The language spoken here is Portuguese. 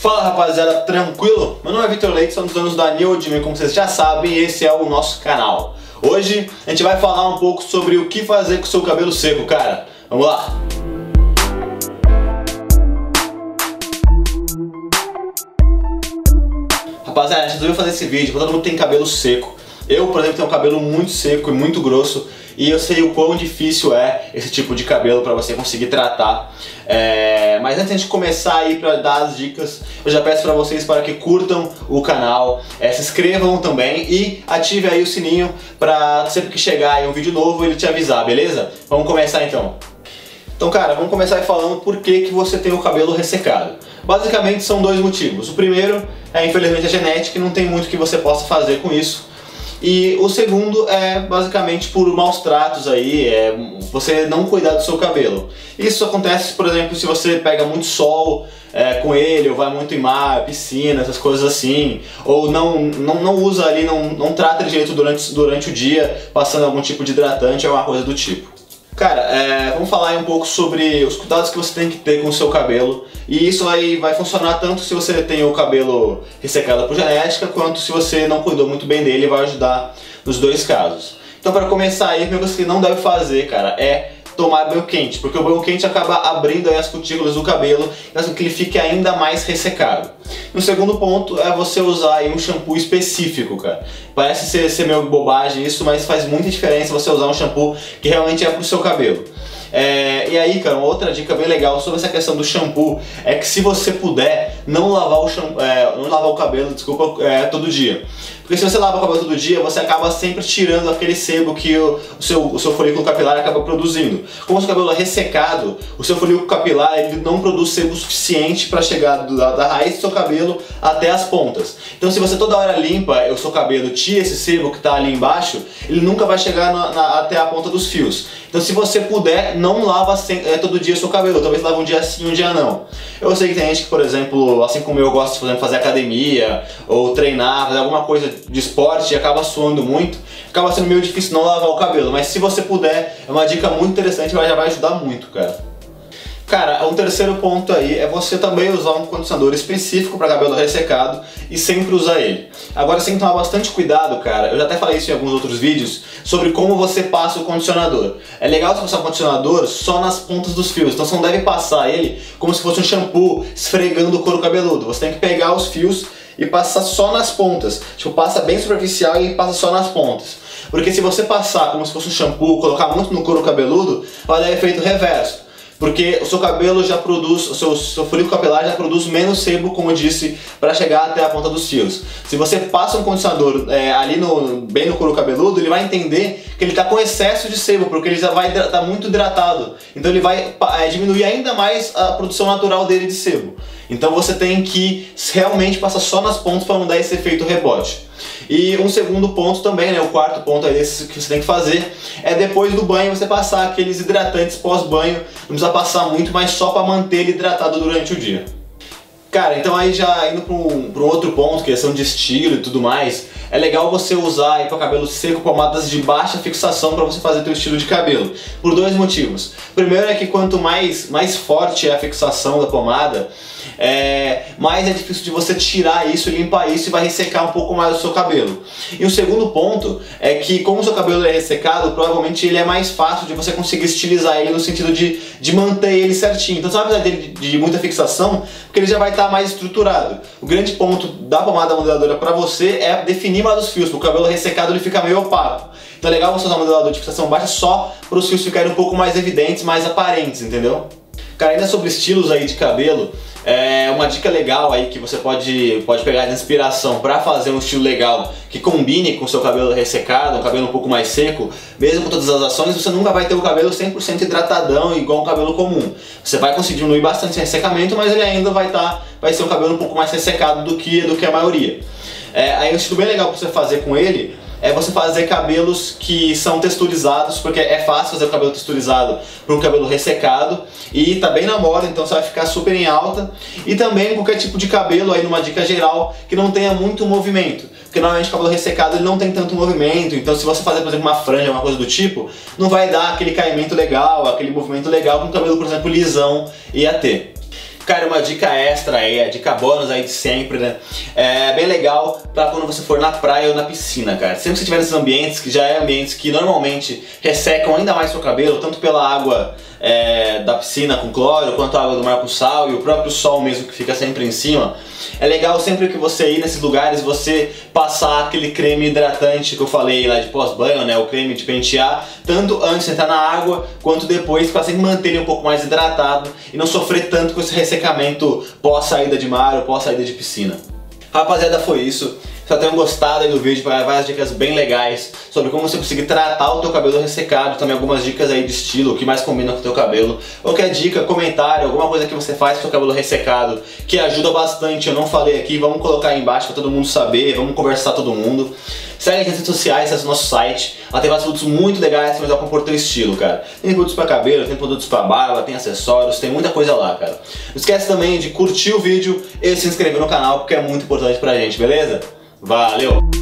Fala rapaziada, tranquilo? Meu nome é Vitor Leite, sou dos donos da New como vocês já sabem, e esse é o nosso canal. Hoje a gente vai falar um pouco sobre o que fazer com o seu cabelo seco, cara. Vamos lá! Rapaziada, a gente resolveu fazer esse vídeo pra todo mundo tem cabelo seco. Eu, por exemplo, tenho um cabelo muito seco e muito grosso e eu sei o quão difícil é esse tipo de cabelo para você conseguir tratar. É... Mas antes de começar aí para dar as dicas, eu já peço para vocês para que curtam o canal, é, se inscrevam também e ative aí o sininho para sempre que chegar um vídeo novo ele te avisar, beleza? Vamos começar então. Então, cara, vamos começar falando por que, que você tem o cabelo ressecado. Basicamente são dois motivos. O primeiro é, infelizmente, a genética e não tem muito que você possa fazer com isso. E o segundo é basicamente por maus tratos aí, é você não cuidar do seu cabelo. Isso acontece, por exemplo, se você pega muito sol é, com ele, ou vai muito em mar, piscina, essas coisas assim, ou não, não, não usa ali, não, não trata de jeito durante, durante o dia, passando algum tipo de hidratante alguma coisa do tipo. Cara, é, vamos falar um pouco sobre os cuidados que você tem que ter com o seu cabelo. E isso aí vai funcionar tanto se você tem o cabelo ressecado por genética, quanto se você não cuidou muito bem dele, vai ajudar nos dois casos. Então para começar aí, coisa que não deve fazer, cara, é tomar banho quente, porque o banho quente acaba abrindo as cutículas do cabelo faz com que ele fique ainda mais ressecado. E o segundo ponto é você usar um shampoo específico, cara. Parece ser, ser meio bobagem isso, mas faz muita diferença você usar um shampoo que realmente é pro seu cabelo. É, e aí, cara, uma outra dica bem legal sobre essa questão do shampoo é que se você puder, não lavar o, shampoo, é, não lavar o cabelo, desculpa, é, todo dia. Porque se você lava o cabelo todo dia, você acaba sempre tirando aquele sebo que o, seu, o seu folículo capilar acaba produzindo. Como o seu cabelo é ressecado, o seu folículo capilar ele não produz sebo suficiente para chegar do, da, da, raiz do seu cabelo até as pontas. Então se você toda hora limpa o seu cabelo, tira esse sebo que está ali embaixo, ele nunca vai chegar na, na, até a ponta dos fios. Então se você puder, não lava sem, é, todo dia o seu cabelo, talvez lave um dia sim, um dia não. Eu sei que tem gente que, por exemplo, assim como eu gosto de fazer academia ou treinar, fazer alguma coisa de esporte e acaba suando muito, acaba sendo meio difícil não lavar o cabelo. Mas se você puder, é uma dica muito interessante, já vai ajudar muito, cara. Cara, um terceiro ponto aí é você também usar um condicionador específico para cabelo ressecado e sempre usar ele. Agora você tem que tomar bastante cuidado, cara. Eu já até falei isso em alguns outros vídeos sobre como você passa o condicionador. É legal você passar o condicionador só nas pontas dos fios, então você não deve passar ele como se fosse um shampoo esfregando o couro cabeludo. Você tem que pegar os fios e passar só nas pontas. Tipo, passa bem superficial e passa só nas pontas. Porque se você passar como se fosse um shampoo, colocar muito no couro cabeludo, vai dar efeito reverso porque o seu cabelo já produz, o seu, seu folículo capilar já produz menos sebo, como eu disse, para chegar até a ponta dos fios. Se você passa um condicionador é, ali no, bem no couro cabeludo, ele vai entender que ele está com excesso de sebo, porque ele já vai estar tá muito hidratado. Então ele vai é, diminuir ainda mais a produção natural dele de sebo. Então você tem que realmente passar só nas pontas para não dar esse efeito rebote. E um segundo ponto também, né, o quarto ponto aí que você tem que fazer, é depois do banho você passar aqueles hidratantes pós-banho. Não precisa passar muito, mas só para manter ele hidratado durante o dia. Cara, então aí já indo para um, um, outro ponto, questão de estilo e tudo mais, é legal você usar aí para cabelo seco pomadas de baixa fixação para você fazer teu estilo de cabelo. Por dois motivos. Primeiro é que quanto mais, mais forte é a fixação da pomada, é, mais é difícil de você tirar isso, limpar isso e vai ressecar um pouco mais o seu cabelo. E o segundo ponto é que como o seu cabelo é ressecado, provavelmente ele é mais fácil de você conseguir estilizar ele no sentido de, de manter ele certinho. Então você vai precisar dele de, de muita fixação, porque ele já vai estar tá mais estruturado. O grande ponto da pomada modeladora para você é definir mais os fios, porque o cabelo ressecado ele fica meio opaco. Então é legal você usar um modelador de fixação baixa só para os fios ficarem um pouco mais evidentes, mais aparentes, entendeu? Cara, ainda sobre estilos aí de cabelo, é uma dica legal aí que você pode, pode pegar de inspiração para fazer um estilo legal que combine com seu cabelo ressecado, um cabelo um pouco mais seco, mesmo com todas as ações, você nunca vai ter o cabelo 100% hidratadão igual um cabelo comum. Você vai conseguir diminuir bastante o ressecamento, mas ele ainda vai tá, vai ser um cabelo um pouco mais ressecado do que, do que a maioria. É, aí um estilo bem legal para você fazer com ele é você fazer cabelos que são texturizados, porque é fácil fazer o cabelo texturizado para um cabelo ressecado e tá bem na moda, então você vai ficar super em alta. E também qualquer tipo de cabelo aí numa dica geral que não tenha muito movimento. Porque normalmente o cabelo ressecado ele não tem tanto movimento, então se você fazer, por exemplo, uma franja, uma coisa do tipo, não vai dar aquele caimento legal, aquele movimento legal que um cabelo, por exemplo, lisão ia ter. Cara, uma dica extra aí, a dica bônus aí de sempre, né? É bem legal pra quando você for na praia ou na piscina, cara. Sempre que você estiver nesses ambientes, que já é ambientes que normalmente ressecam ainda mais seu cabelo, tanto pela água é, da piscina com cloro, quanto a água do mar com sal e o próprio sol mesmo que fica sempre em cima. É legal sempre que você ir nesses lugares, você passar aquele creme hidratante que eu falei lá de pós-banho, né? O creme de pentear, tanto antes de entrar na água, quanto depois, para sempre manter ele um pouco mais hidratado e não sofrer tanto com esse ressecamento pós-saída de mar ou pós-saída de piscina. Rapaziada, foi isso. Espero tenham gostado do vídeo, para várias dicas bem legais sobre como você conseguir tratar o teu cabelo ressecado, também algumas dicas aí de estilo, o que mais combina com o teu cabelo. Qualquer dica, comentário, alguma coisa que você faz com o seu cabelo ressecado, que ajuda bastante, eu não falei aqui, vamos colocar aí embaixo para todo mundo saber, vamos conversar todo mundo. Segue nas redes sociais, acesse nosso site, lá tem vários produtos muito legais para ajudar com o teu estilo, cara. Tem produtos para cabelo, tem produtos para barba, tem acessórios, tem muita coisa lá, cara. Não esquece também de curtir o vídeo e se inscrever no canal, porque é muito importante pra gente, beleza? Valeu!